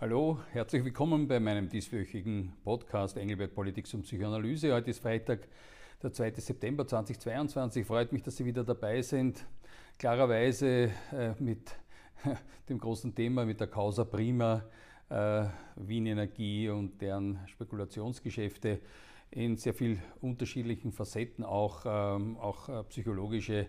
Hallo, herzlich willkommen bei meinem dieswöchigen Podcast Engelberg Politik und Psychoanalyse. Heute ist Freitag, der 2. September 2022. Freut mich, dass Sie wieder dabei sind. Klarerweise äh, mit dem großen Thema, mit der Causa Prima, äh, Wien Energie und deren Spekulationsgeschäfte in sehr viel unterschiedlichen Facetten, auch, ähm, auch äh, psychologische,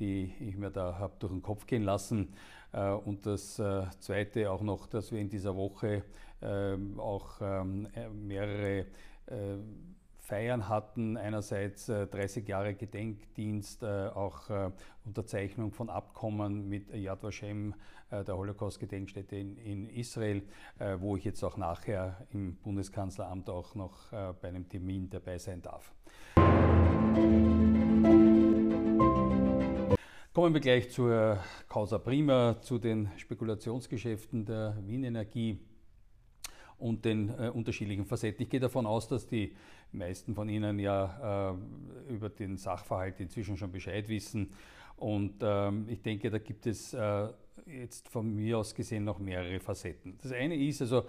die ich mir da habe durch den Kopf gehen lassen. Äh, und das äh, Zweite auch noch, dass wir in dieser Woche ähm, auch ähm, äh, mehrere Feiern hatten. Einerseits 30 Jahre Gedenkdienst, auch Unterzeichnung von Abkommen mit Yad Vashem, der Holocaust-Gedenkstätte in, Israel, wo ich jetzt auch nachher im Bundeskanzleramt auch noch bei einem Termin dabei sein darf. Kommen wir gleich zur Causa Prima, zu den Spekulationsgeschäften der Wien Energie und den äh, unterschiedlichen Facetten. Ich gehe davon aus, dass die meisten von Ihnen ja äh, über den Sachverhalt inzwischen schon Bescheid wissen. Und ähm, ich denke, da gibt es äh, jetzt von mir aus gesehen noch mehrere Facetten. Das eine ist also,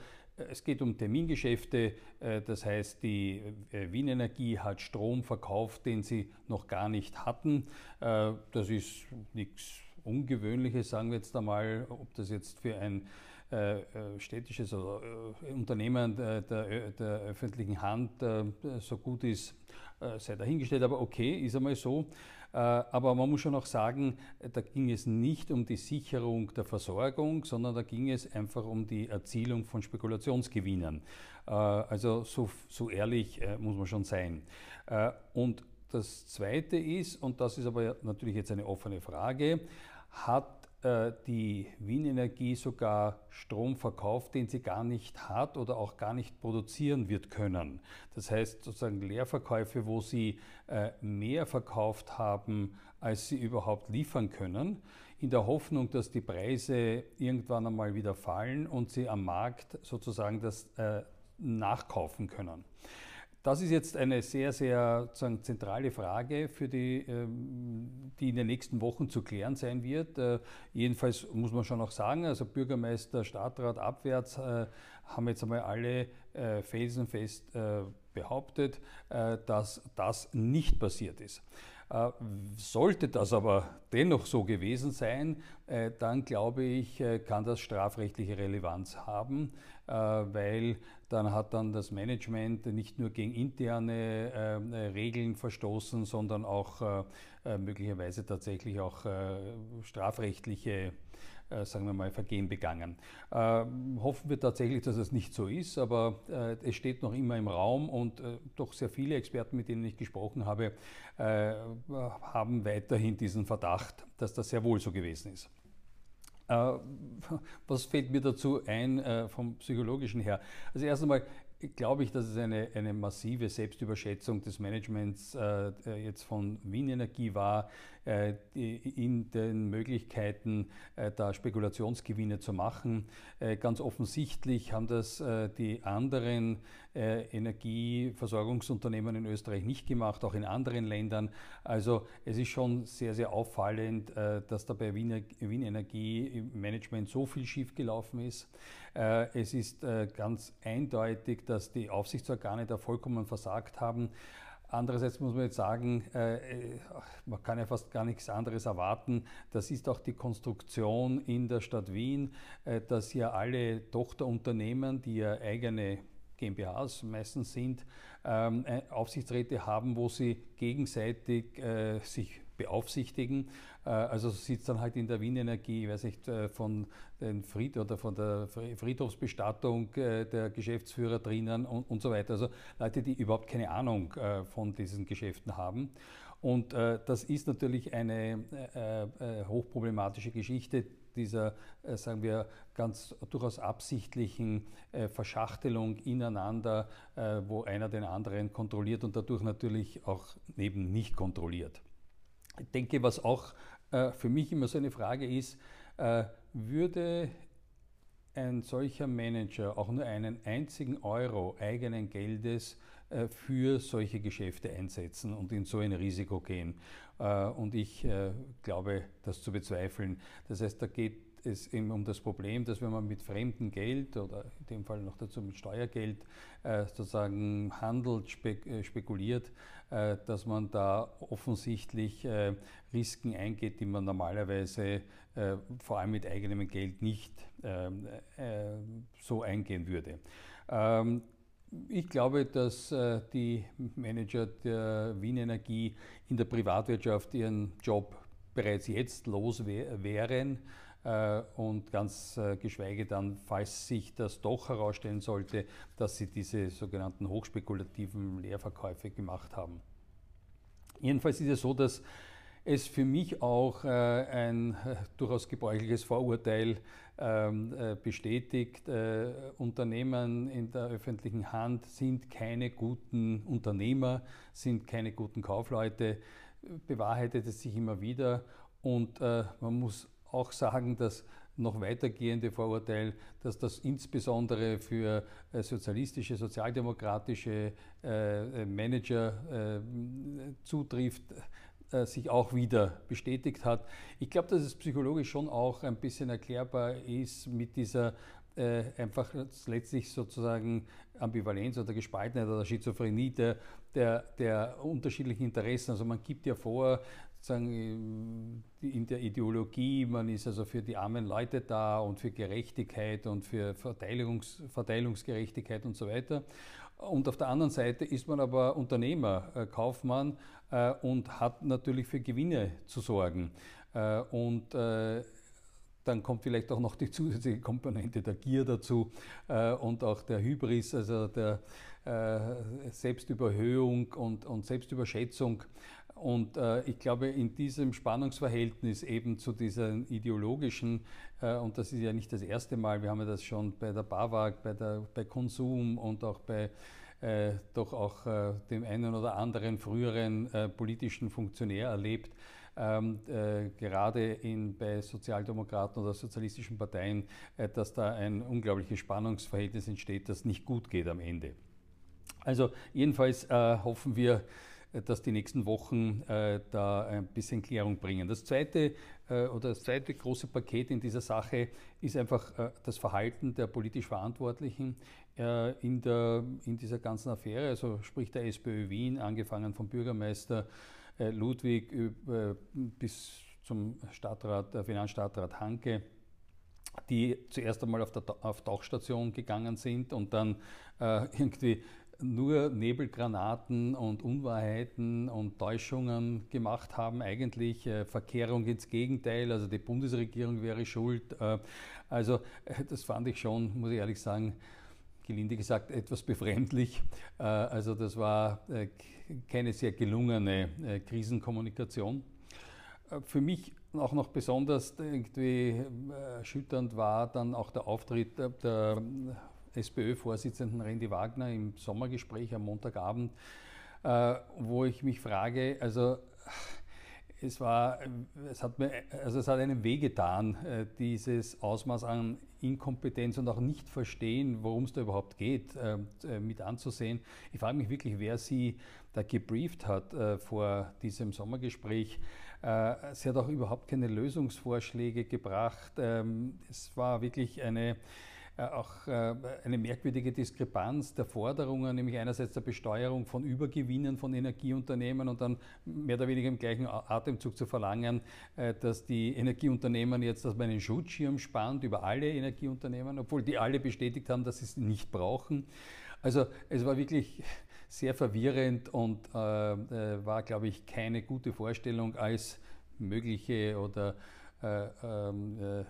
es geht um Termingeschäfte, äh, das heißt, die äh, Wien Energie hat Strom verkauft, den sie noch gar nicht hatten. Äh, das ist nichts Ungewöhnliches, sagen wir jetzt einmal, ob das jetzt für ein städtisches Unternehmen der, der, öffentlichen Hand so gut ist, sei dahingestellt, aber okay, ist einmal so. Äh, aber man muss schon auch sagen, da ging es nicht um die Sicherung der Versorgung, sondern da ging es einfach um die Erzielung von Spekulationsgewinnen. Äh, also so, so ehrlich äh, muss man schon sein. Und das Zweite ist, und das ist aber natürlich jetzt eine offene Frage, hat die Wien Energie sogar Strom verkauft, den sie gar nicht hat oder auch gar nicht produzieren wird können. Das heißt sozusagen Leerverkäufe, wo sie äh, mehr verkauft haben, als sie überhaupt liefern können, in der Hoffnung, dass die Preise irgendwann einmal wieder fallen und sie am Markt sozusagen das äh, nachkaufen können. Das ist jetzt eine sehr, sehr zentrale Frage, für die, ähm, die in den nächsten Wochen zu klären sein wird. Äh, jedenfalls muss man schon auch sagen, also Bürgermeister, Stadtrat abwärts äh, haben jetzt einmal alle äh, felsenfest behauptet, dass das nicht passiert ist. Sollte das aber dennoch so gewesen sein, dann glaube ich, kann das strafrechtliche Relevanz haben, weil dann hat dann das Management nicht nur gegen interne äh, Regeln verstoßen, sondern auch äh, äh möglicherweise tatsächlich auch äh, strafrechtliche äh, sagen wir mal, Vergehen begangen. Ähm, hoffen wir tatsächlich, dass es nicht so ist, aber äh, es steht noch immer im Raum und doch sehr viele Experten, mit denen ich gesprochen habe, haben weiterhin diesen Verdacht, dass das sehr wohl so gewesen ist. Äh, was fällt mir dazu ein äh, vom psychologischen her? Also erst einmal glaube ich, dass es eine, eine massive Selbstüberschätzung des Managements äh, jetzt von Wien Energie war, in den Möglichkeiten, äh, da Spekulationsgewinne zu machen. Äh, ganz offensichtlich haben das äh, die anderen äh, Energieversorgungsunternehmen in Österreich nicht gemacht, auch in anderen Ländern. Also es ist schon sehr, sehr auffallend, dass da bei Wien Energie im Management so viel schiefgelaufen ist. Es ist ganz eindeutig, dass die Aufsichtsorgane da vollkommen versagt haben. Andererseits muss man jetzt sagen, man kann ja fast gar nichts anderes erwarten. Das ist auch die Konstruktion in der Stadt Wien, dass ja alle Tochterunternehmen, die ja eigene GmbHs meistens sind, ähm, äh, Aufsichtsräte haben, wo sie gegenseitig äh, sich beaufsichtigen. Äh, also sitzt dann halt in der Wien Energie, ich weiß nicht, äh, von den Fried oder von der Friedhofsbestattung äh, der Geschäftsführer drinnen und, und, so weiter. Also Leute, die überhaupt keine Ahnung von diesen Geschäften haben. Und das ist natürlich eine hochproblematische Geschichte, dieser, sagen wir, ganz durchaus absichtlichen Verschachtelung ineinander, wo einer den anderen kontrolliert und dadurch natürlich auch eben nicht kontrolliert. Ich denke, was auch für mich immer so eine Frage ist, würde ein solcher Manager auch nur einen einzigen Euro eigenen Geldes äh, für solche Geschäfte einsetzen und in so ein Risiko gehen. Äh, und ich äh, glaube, das zu bezweifeln. Das heißt, da geht es eben um das Problem, dass wenn man mit fremdem Geld oder in dem Fall noch dazu mit Steuergeld äh, sozusagen handelt, äh, spekuliert, äh, dass man da offensichtlich Risiken eingeht, die man normalerweise vor allem mit eigenem Geld nicht ähm, äh, so eingehen würde. Ähm, ich glaube, dass die Manager der Wien Energie in der Privatwirtschaft ihren Job bereits jetzt los wären und ganz äh, geschweige dann, falls sich das doch herausstellen sollte, dass sie diese sogenannten hochspekulativen Leerverkäufe gemacht haben. Jedenfalls ist es so, dass es für mich auch ein durchaus gebräuchliches Vorurteil ähm, äh, bestätigt, äh, Unternehmen in der öffentlichen Hand sind keine guten Unternehmer, sind keine guten Kaufleute, bewahrheitet es sich immer wieder und äh, man muss auch sagen, dass noch weitergehende Vorurteil, dass das insbesondere für sozialistische, sozialdemokratische Manager zutrifft, äh, sich auch wieder bestätigt hat. Ich glaube, dass es psychologisch schon auch ein bisschen erklärbar ist mit dieser äh, einfach letztlich sozusagen Ambivalenz oder Gespaltenheit oder Schizophrenie der, der, der unterschiedlichen Interessen. Also man gibt ja vor, sozusagen in der Ideologie, man ist also für die armen Leute da und für Gerechtigkeit und für Verteilungs, Verteilungsgerechtigkeit und so weiter. Und auf der anderen Seite ist man aber Unternehmer, äh, Kaufmann äh, und hat natürlich für Gewinne zu sorgen. Äh, und äh, dann kommt vielleicht auch noch die zusätzliche Komponente der Gier dazu äh, und auch der Hybris, also der äh, Selbstüberhöhung und, und Selbstüberschätzung. Und äh, ich glaube, in diesem Spannungsverhältnis eben zu diesen ideologischen, äh, und das ist ja nicht das erste Mal, wir haben ja das schon bei der BAWAG, bei, der, bei Konsum und auch bei äh, doch auch äh, dem einen oder anderen früheren äh, politischen Funktionär erlebt, ähm, äh, gerade in, bei Sozialdemokraten oder sozialistischen Parteien, dass da ein unglaubliches Spannungsverhältnis entsteht, das nicht gut geht am Ende. Also jedenfalls hoffen wir, dass die nächsten Wochen äh, da ein bisschen Klärung bringen. Das zweite äh, oder das zweite große Paket in dieser Sache ist einfach äh, das Verhalten der politisch Verantwortlichen in, der, in dieser ganzen Affäre, also sprich der SPÖ Wien, angefangen vom Bürgermeister Ludwig bis zum Stadtrat, Finanzstadtrat Hanke die zuerst einmal auf, der, auf Tauchstation gegangen sind und dann äh, irgendwie nur Nebelgranaten und Unwahrheiten und Täuschungen gemacht haben, eigentlich äh, Verkehrung ins Gegenteil, also die Bundesregierung wäre schuld. Äh, also äh, das fand ich schon, muss ich ehrlich sagen, gelinde gesagt, etwas befremdlich. Also das war keine sehr gelungene Krisenkommunikation. Für mich auch noch besonders irgendwie erschütternd war dann auch der Auftritt der SPÖ-Vorsitzenden Randy Wagner im Sommergespräch am Montagabend, äh, wo ich mich frage, also es war, es hat mir, also es hat einem wehgetan, äh, dieses Ausmaß an Inkompetenz und auch nicht verstehen, worum es da überhaupt geht, äh, mit anzusehen. Ich frage mich wirklich, wer sie da gebrieft hat vor diesem Sommergespräch. Sie hat auch überhaupt keine Lösungsvorschläge gebracht. Ähm, es war wirklich eine äh, auch äh, eine merkwürdige Diskrepanz der Forderungen, nämlich einerseits der Besteuerung von Übergewinnen von Energieunternehmen und dann mehr oder weniger im gleichen Atemzug zu verlangen, äh, dass die Energieunternehmen jetzt dass man einen Schutzschirm spannt über alle Energieunternehmen, obwohl die alle bestätigt haben, dass sie es nicht brauchen. Also es war wirklich sehr verwirrend und äh, war, glaube ich, keine gute Vorstellung als mögliche oder äh, äh,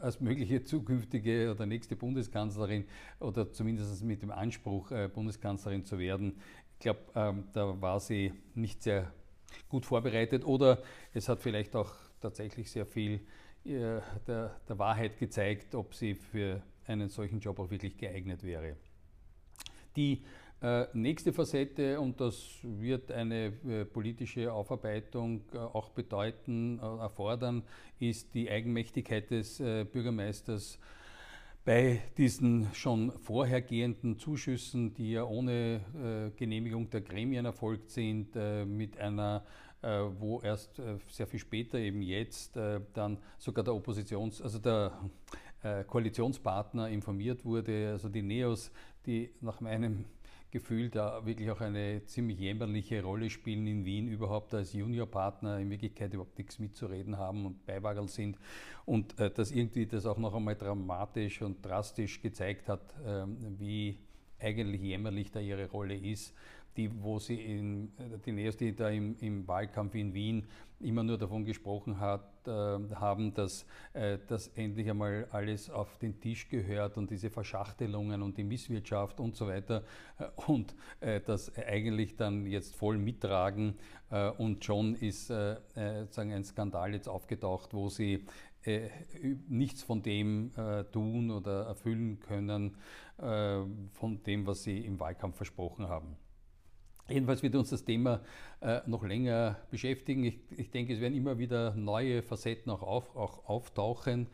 als mögliche zukünftige oder nächste Bundeskanzlerin oder zumindest mit dem Anspruch, äh, Bundeskanzlerin zu werden. Ich glaube, ähm, da war sie nicht sehr gut vorbereitet oder es hat vielleicht auch tatsächlich sehr viel äh, der, der Wahrheit gezeigt, ob sie für einen solchen Job auch wirklich geeignet wäre. Die äh, nächste Facette, und das wird eine äh, politische Aufarbeitung äh, auch bedeuten, erfordern, ist die Eigenmächtigkeit des Bürgermeisters bei diesen schon vorhergehenden Zuschüssen, die ja ohne Genehmigung der Gremien erfolgt sind, mit einer wo erst sehr viel später, eben jetzt, dann sogar der Oppositions-, also der Koalitionspartner informiert wurde, also die NEOS, die nach meinem Gefühl da wirklich auch eine ziemlich jämmerliche Rolle spielen in Wien, überhaupt als Juniorpartner in Wirklichkeit überhaupt nichts mitzureden haben und Beiwagel sind. Und äh, dass irgendwie das auch noch einmal dramatisch und drastisch gezeigt hat, äh, wie eigentlich jämmerlich da ihre Rolle ist die, wo sie in, die Neos, die da im, im, Wahlkampf in Wien immer nur davon gesprochen hat, äh, haben, dass äh, das endlich einmal alles auf den Tisch gehört und diese Verschachtelungen und die Misswirtschaft und so weiter äh, und das eigentlich dann jetzt voll mittragen und schon ist äh, sagen ein Skandal jetzt aufgetaucht, wo sie nichts von dem tun oder erfüllen können, von dem, was sie im Wahlkampf versprochen haben. Jedenfalls wird uns das Thema äh, noch länger beschäftigen. Ich, ich, denke, es werden immer wieder neue Facetten auch, auf, auch auftauchen.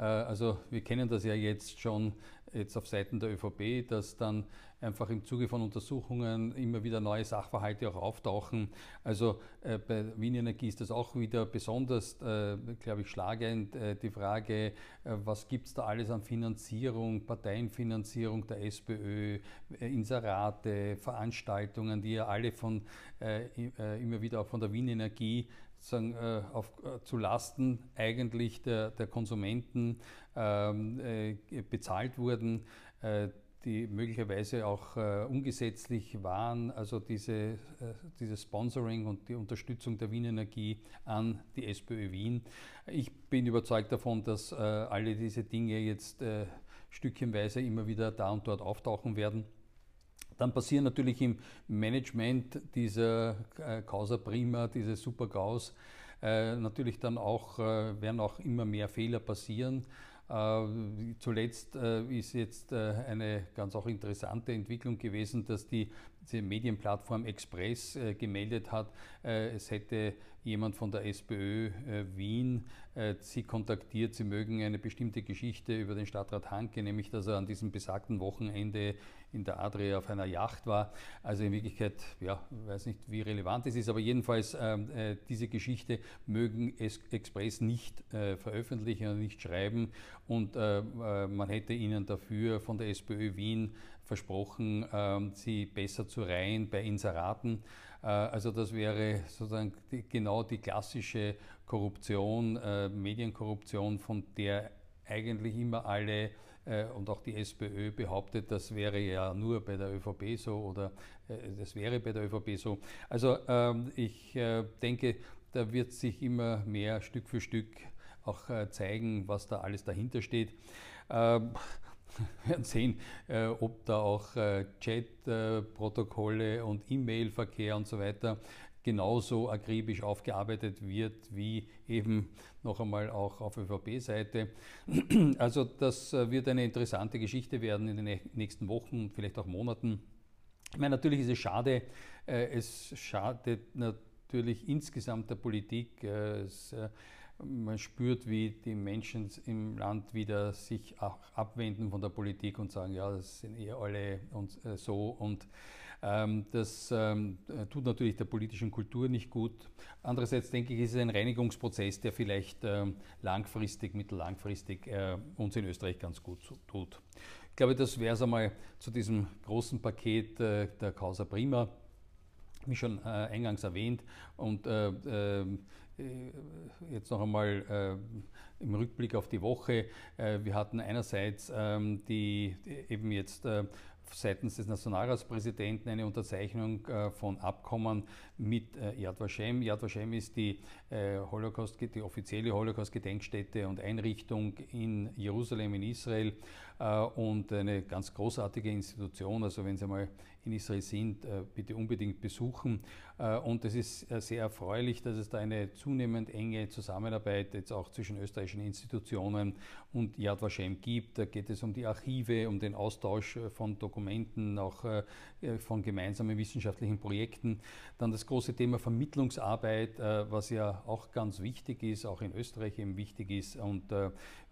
Äh, also wir kennen das ja jetzt schon jetzt auf Seiten der ÖVP, dass dann einfach im Zuge von Untersuchungen immer wieder neue Sachverhalte auch auftauchen. Also äh, bei Wien Energie ist das auch wieder besonders, äh, glaube ich, schlagend. Die Frage, was gibt es da alles an Finanzierung, Parteienfinanzierung der SPÖ, Inserate, Veranstaltungen, die ja alle von immer wieder auch von der Wien Energie sagen, auf, zu Lasten eigentlich der, der Konsumenten ähm, bezahlt wurden die möglicherweise auch äh, ungesetzlich waren, also diese, äh, dieses Sponsoring und die Unterstützung der Wien Energie an die SPÖ Wien. Ich bin überzeugt davon, dass äh, alle diese Dinge jetzt äh, stückchenweise immer wieder da und dort auftauchen werden. Dann passieren natürlich im Management dieser äh, Causa Prima, diese Super GAUS, äh, natürlich dann auch, werden auch immer mehr Fehler passieren. Äh, zuletzt äh, ist jetzt äh, eine ganz auch interessante Entwicklung gewesen, dass die, die Medienplattform Express gemeldet hat, es hätte jemand von der SPÖ Wien sie kontaktiert, sie mögen eine bestimmte Geschichte über den Stadtrat Hanke, nämlich dass er an diesem besagten Wochenende in der Adria auf einer Yacht war. Also in Wirklichkeit, ja, weiß nicht, wie relevant es ist, aber jedenfalls ähm, äh, diese Geschichte mögen es Express nicht äh, veröffentlichen und nicht schreiben und äh, äh, man hätte ihnen dafür von der SPÖ Wien versprochen, ähm, sie besser zu reihen bei Inseraten. Äh, also das wäre sozusagen genau die klassische Korruption, äh, Medienkorruption, von der eigentlich immer alle äh, und auch die SPÖ behauptet, das wäre ja nur bei der ÖVP so oder das wäre bei der ÖVP so. Also ähm, ich denke, da wird sich immer mehr Stück für Stück auch zeigen, was da alles dahinter steht. Ähm, werden sehen, ob da auch Chat-Protokolle und E-Mail-Verkehr und so weiter genauso akribisch aufgearbeitet wird wie eben noch einmal auch auf ÖVP-Seite. Also das äh, wird eine interessante Geschichte werden in den nächsten Wochen, vielleicht auch Monaten. Ich meine, natürlich ist es schade, äh, es schadet natürlich insgesamt der Politik. Äh, es, man spürt, wie die Menschen im Land wieder sich auch abwenden von der Politik und sagen, ja, das sind eher alle und so und ähm, das ähm, tut natürlich der politischen Kultur nicht gut. Andererseits denke ich, ist es ein Reinigungsprozess, der vielleicht ähm, langfristig, mittellangfristig äh, uns in Österreich ganz gut tut. Ich glaube, das wäre es einmal zu diesem großen Paket äh, der Causa Prima wie schon äh, eingangs erwähnt. Und äh, äh, jetzt noch einmal äh, im Rückblick auf die Woche. Äh, wir hatten einerseits ähm, die, die, eben jetzt seitens des Nationalratspräsidenten eine Unterzeichnung äh, von Abkommen mit äh, Yad Vashem. Yad Vashem ist die, äh, Holocaust, die offizielle Holocaust-Gedenkstätte und Einrichtung in Jerusalem in Israel und eine ganz großartige Institution. Also wenn Sie mal in Israel sind, bitte unbedingt besuchen. Und es ist sehr erfreulich, dass es da eine zunehmend enge Zusammenarbeit jetzt auch zwischen Österreich österreichischen Institutionen und Yad Vashem gibt. Da geht es um die Archive, um den Austausch von Dokumenten, auch von gemeinsamen wissenschaftlichen Projekten. Dann das große Thema Vermittlungsarbeit, was ja auch ganz wichtig ist, auch in Österreich eben wichtig ist und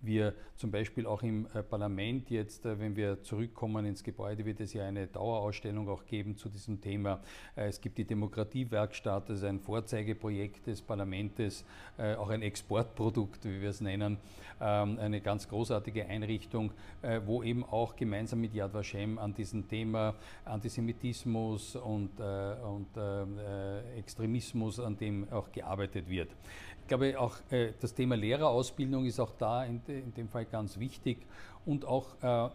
wir zum Beispiel auch im Parlament jetzt, wenn wir zurückkommen ins Gebäude, wird es ja eine Dauerausstellung auch geben zu diesem Thema. Es gibt die Demokratiewerkstatt, das ist ein Vorzeigeprojekt des Parlaments, äh, auch ein Exportprodukt, wie wir es nennen, ähm, eine ganz großartige Einrichtung, äh, wo eben auch gemeinsam mit Yad Vashem an diesem Thema Antisemitismus und, äh, und Extremismus, an dem auch gearbeitet wird. Ich glaube, auch das Thema Lehrerausbildung ist auch da in, dem Fall ganz wichtig und auch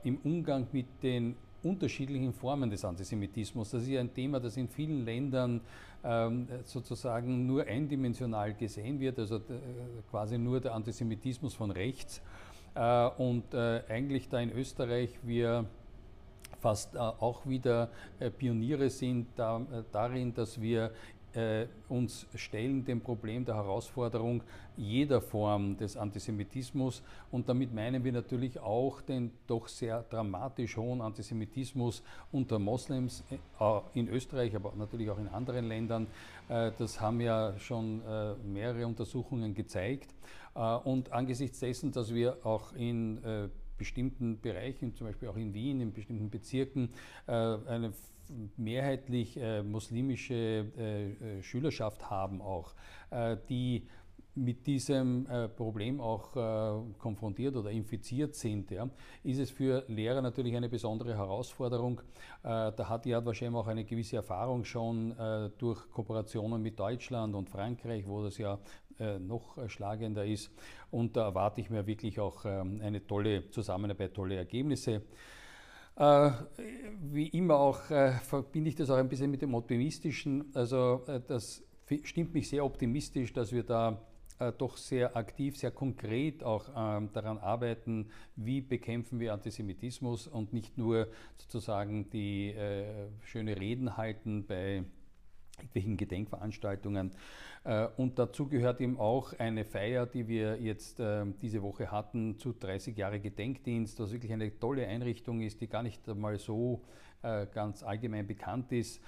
im Umgang mit den unterschiedlichen Formen des Antisemitismus. Das ist ja ein Thema, das in vielen Ländern ähm, sozusagen nur eindimensional gesehen wird, also äh, quasi nur der Antisemitismus von rechts. Äh, und äh, eigentlich da in Österreich wir fast auch wieder Pioniere sind darin, dass wir äh, uns stellen dem Problem der Herausforderung jeder Form des Antisemitismus. Und damit meinen wir natürlich auch den doch sehr dramatisch hohen Antisemitismus unter Moslems äh, in Österreich, aber natürlich auch in anderen Ländern. Äh, das haben ja schon äh, mehrere Untersuchungen gezeigt. Äh, und angesichts dessen, dass wir auch in äh, bestimmten Bereichen, zum Beispiel auch in Wien, in bestimmten Bezirken, eine mehrheitlich äh, muslimische äh, äh, Schülerschaft haben auch, äh, die mit diesem äh, Problem auch äh, konfrontiert oder infiziert sind, ja, ist es für Lehrer natürlich eine besondere Herausforderung. da hat Yad Vashem auch eine gewisse Erfahrung schon durch Kooperationen mit Deutschland und Frankreich, wo das ja noch schlagender ist. Und da erwarte ich mir wirklich auch ähm, eine tolle Zusammenarbeit, tolle Ergebnisse. Äh, wie immer auch äh, verbinde ich das auch ein bisschen mit dem Optimistischen. Also äh, das stimmt mich sehr optimistisch, dass wir da äh, doch sehr aktiv, sehr konkret auch ähm, daran arbeiten, wie bekämpfen wir Antisemitismus und nicht nur sozusagen die äh, schöne Reden halten bei irgendwelchen Gedenkveranstaltungen. Äh, und dazu gehört eben auch eine Feier, die wir jetzt äh, diese Woche hatten, zu 30 Jahre Gedenkdienst, was wirklich eine tolle Einrichtung ist, die gar nicht einmal so äh, ganz allgemein bekannt ist,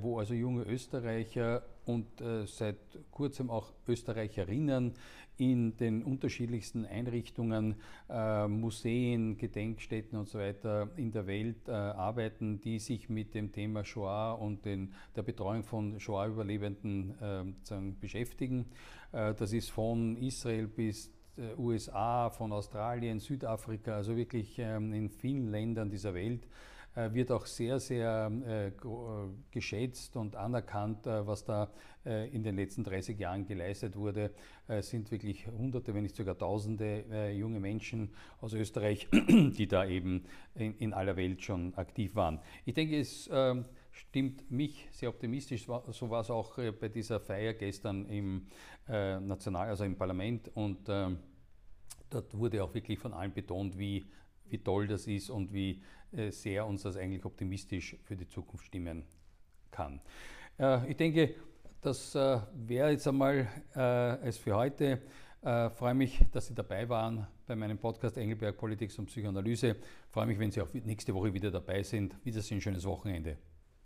wo also junge Österreicher und seit kurzem auch Österreicherinnen in den unterschiedlichsten Einrichtungen, äh, Museen, Gedenkstätten und so weiter in der Welt äh, arbeiten, die sich mit dem Thema Shoah und den, der Betreuung von Shoah-Überlebenden äh, beschäftigen. Äh, das ist von Israel bis äh, USA, von Australien, Südafrika, also wirklich ähm, in vielen Ländern dieser Welt wird auch sehr, sehr äh, geschätzt und anerkannt, äh, was da in den letzten 30 Jahren geleistet wurde. Es sind wirklich Hunderte, wenn nicht sogar Tausende junge Menschen aus Österreich, die da eben in, aller Welt schon aktiv waren. Ich denke, es ähm, stimmt mich sehr optimistisch. So war es auch bei dieser Feier gestern im National, also im Parlament und ähm, dort wurde auch wirklich von allen betont, wie, wie toll das ist und wie äh, sehr uns das eigentlich optimistisch für die Zukunft stimmen kann. Äh, ich denke, das äh, wäre jetzt einmal es für heute. Ich freue mich, dass Sie dabei waren bei meinem Podcast Engelberg Politik und Psychoanalyse. Ich freue mich, wenn Sie auch nächste Woche wieder dabei sind. Wiedersehen, schönes Wochenende.